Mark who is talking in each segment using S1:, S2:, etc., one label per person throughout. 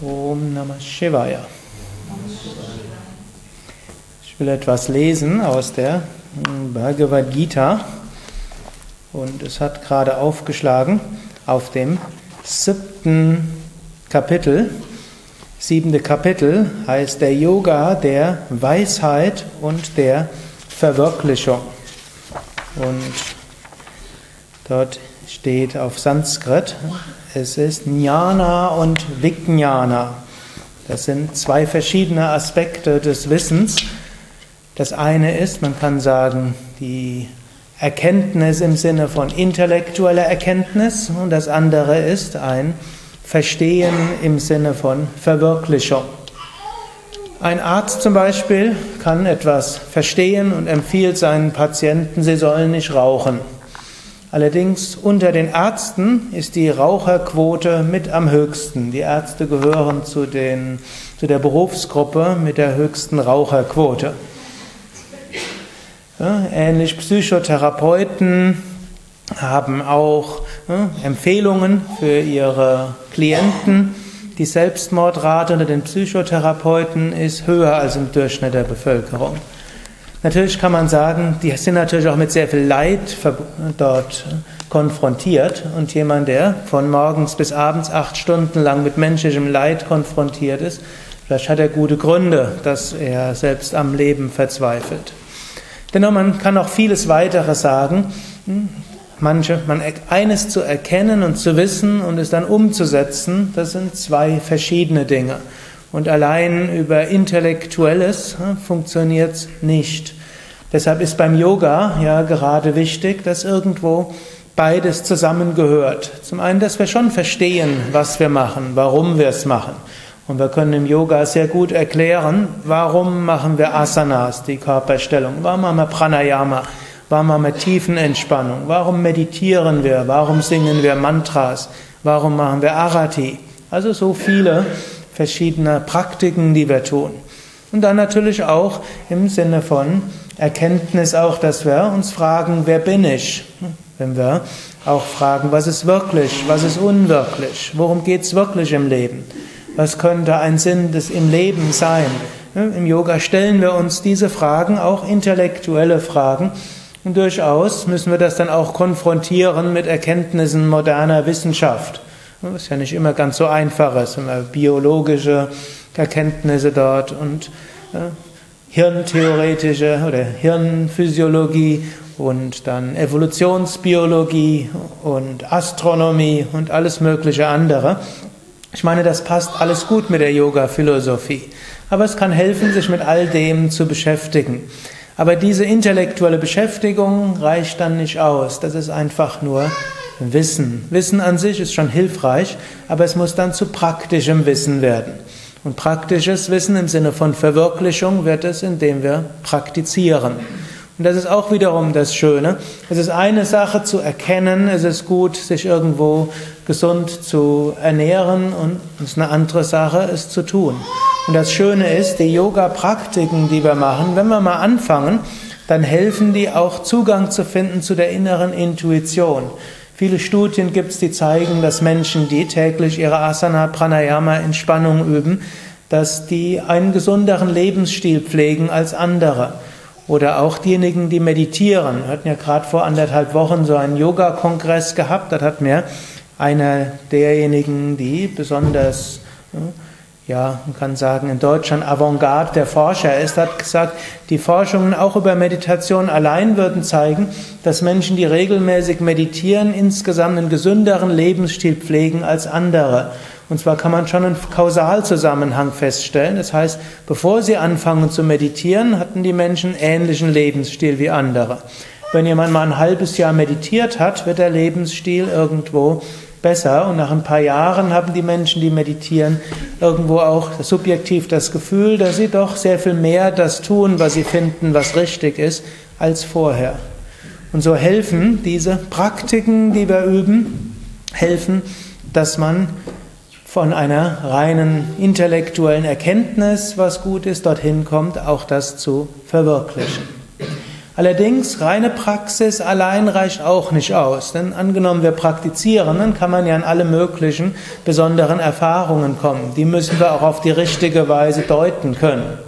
S1: Om Namah Shivaya. Ich will etwas lesen aus der Bhagavad Gita und es hat gerade aufgeschlagen auf dem siebten Kapitel. Siebente Kapitel heißt der Yoga der Weisheit und der Verwirklichung. Und dort steht auf Sanskrit, es ist Jnana und Vijnana. Das sind zwei verschiedene Aspekte des Wissens. Das eine ist, man kann sagen, die Erkenntnis im Sinne von intellektueller Erkenntnis und das andere ist ein Verstehen im Sinne von Verwirklichung. Ein Arzt zum Beispiel kann etwas verstehen und empfiehlt seinen Patienten, sie sollen nicht rauchen. Allerdings unter den Ärzten ist die Raucherquote mit am höchsten. Die Ärzte gehören zu, den, zu der Berufsgruppe mit der höchsten Raucherquote. Ähnlich Psychotherapeuten haben auch Empfehlungen für ihre Klienten. Die Selbstmordrate unter den Psychotherapeuten ist höher als im Durchschnitt der Bevölkerung. Natürlich kann man sagen, die sind natürlich auch mit sehr viel Leid dort konfrontiert und jemand, der von morgens bis abends acht Stunden lang mit menschlichem Leid konfrontiert ist, vielleicht hat er gute Gründe, dass er selbst am Leben verzweifelt. Dennoch, man kann auch vieles weitere sagen. Hm, manche, man, eines zu erkennen und zu wissen und es dann umzusetzen, das sind zwei verschiedene Dinge. Und allein über Intellektuelles funktioniert es nicht. Deshalb ist beim Yoga ja gerade wichtig, dass irgendwo beides zusammengehört. Zum einen, dass wir schon verstehen, was wir machen, warum wir es machen. Und wir können im Yoga sehr gut erklären, warum machen wir Asanas, die Körperstellung, warum machen wir Pranayama, warum machen wir Tiefenentspannung, warum meditieren wir, warum singen wir Mantras, warum machen wir Arati. Also so viele verschiedene Praktiken, die wir tun. Und dann natürlich auch im Sinne von Erkenntnis auch, dass wir uns fragen, wer bin ich? Wenn wir auch fragen, was ist wirklich, was ist unwirklich, worum geht es wirklich im Leben? Was könnte ein Sinn des im Leben sein? Im Yoga stellen wir uns diese Fragen, auch intellektuelle Fragen, und durchaus müssen wir das dann auch konfrontieren mit Erkenntnissen moderner Wissenschaft. Was ja nicht immer ganz so einfach ist, immer biologische Erkenntnisse dort und äh, hirntheoretische oder Hirnphysiologie und dann Evolutionsbiologie und Astronomie und alles mögliche andere. Ich meine, das passt alles gut mit der Yoga-Philosophie. Aber es kann helfen, sich mit all dem zu beschäftigen. Aber diese intellektuelle Beschäftigung reicht dann nicht aus. Das ist einfach nur Wissen. Wissen an sich ist schon hilfreich, aber es muss dann zu praktischem Wissen werden. Und praktisches Wissen im Sinne von Verwirklichung wird es, indem wir praktizieren. Und das ist auch wiederum das Schöne. Es ist eine Sache zu erkennen, es ist gut, sich irgendwo gesund zu ernähren und es ist eine andere Sache, es zu tun. Und das Schöne ist, die Yoga-Praktiken, die wir machen, wenn wir mal anfangen, dann helfen die auch Zugang zu finden zu der inneren Intuition. Viele Studien gibt es, die zeigen, dass Menschen, die täglich ihre Asana, Pranayama, Entspannung üben, dass die einen gesunderen Lebensstil pflegen als andere. Oder auch diejenigen, die meditieren. Wir hatten ja gerade vor anderthalb Wochen so einen Yoga-Kongress gehabt. Das hat mir einer derjenigen, die besonders ja, man kann sagen, in Deutschland Avantgarde der Forscher ist, hat gesagt, die Forschungen auch über Meditation allein würden zeigen, dass Menschen, die regelmäßig meditieren, insgesamt einen gesünderen Lebensstil pflegen als andere. Und zwar kann man schon einen Kausalzusammenhang feststellen. Das heißt, bevor sie anfangen zu meditieren, hatten die Menschen ähnlichen Lebensstil wie andere. Wenn jemand mal ein halbes Jahr meditiert hat, wird der Lebensstil irgendwo besser. Und nach ein paar Jahren haben die Menschen, die meditieren, irgendwo auch subjektiv das Gefühl, dass sie doch sehr viel mehr das tun, was sie finden, was richtig ist, als vorher. Und so helfen diese Praktiken, die wir üben, helfen, dass man von einer reinen intellektuellen Erkenntnis, was gut ist, dorthin kommt, auch das zu verwirklichen. Allerdings, reine Praxis allein reicht auch nicht aus. Denn angenommen, wir praktizieren, dann kann man ja an alle möglichen besonderen Erfahrungen kommen. Die müssen wir auch auf die richtige Weise deuten können.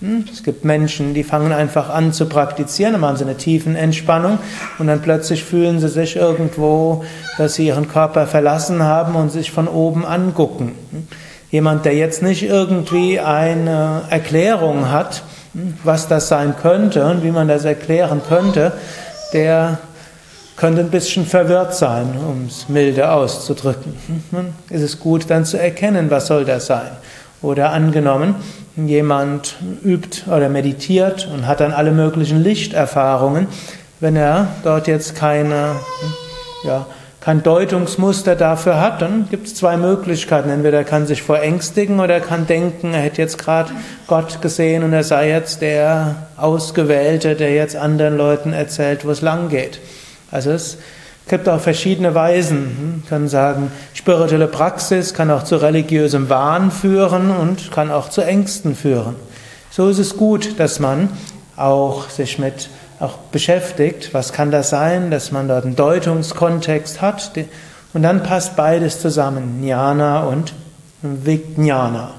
S1: Hm? Es gibt Menschen, die fangen einfach an zu praktizieren, dann machen sie eine tiefen Entspannung und dann plötzlich fühlen sie sich irgendwo, dass sie ihren Körper verlassen haben und sich von oben angucken. Hm? Jemand, der jetzt nicht irgendwie eine Erklärung hat, was das sein könnte und wie man das erklären könnte, der könnte ein bisschen verwirrt sein, um es milde auszudrücken. Nun ist es gut, dann zu erkennen, was soll das sein. Oder angenommen, jemand übt oder meditiert und hat dann alle möglichen Lichterfahrungen. Wenn er dort jetzt keine, ja, kein Deutungsmuster dafür hat, dann gibt es zwei Möglichkeiten. Entweder er kann sich verängstigen oder er kann denken, er hätte jetzt gerade Gott gesehen und er sei jetzt der Ausgewählte, der jetzt anderen Leuten erzählt, wo es lang geht. Also es gibt auch verschiedene Weisen. Man kann sagen, spirituelle Praxis kann auch zu religiösem Wahn führen und kann auch zu Ängsten führen. So ist es gut, dass man auch sich mit auch beschäftigt, was kann das sein, dass man dort einen Deutungskontext hat und dann passt beides zusammen, Jnana und Vijnana.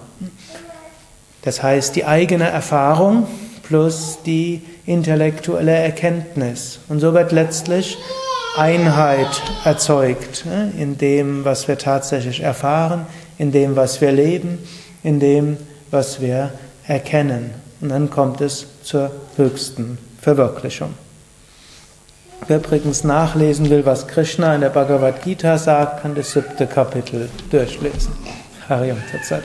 S1: Das heißt, die eigene Erfahrung plus die intellektuelle Erkenntnis. Und so wird letztlich Einheit erzeugt ne, in dem, was wir tatsächlich erfahren, in dem, was wir leben, in dem, was wir erkennen. Und dann kommt es zur höchsten Verwirklichung. Wer übrigens nachlesen will, was Krishna in der Bhagavad Gita sagt, kann das siebte Kapitel durchlesen. Hariam Tatsat.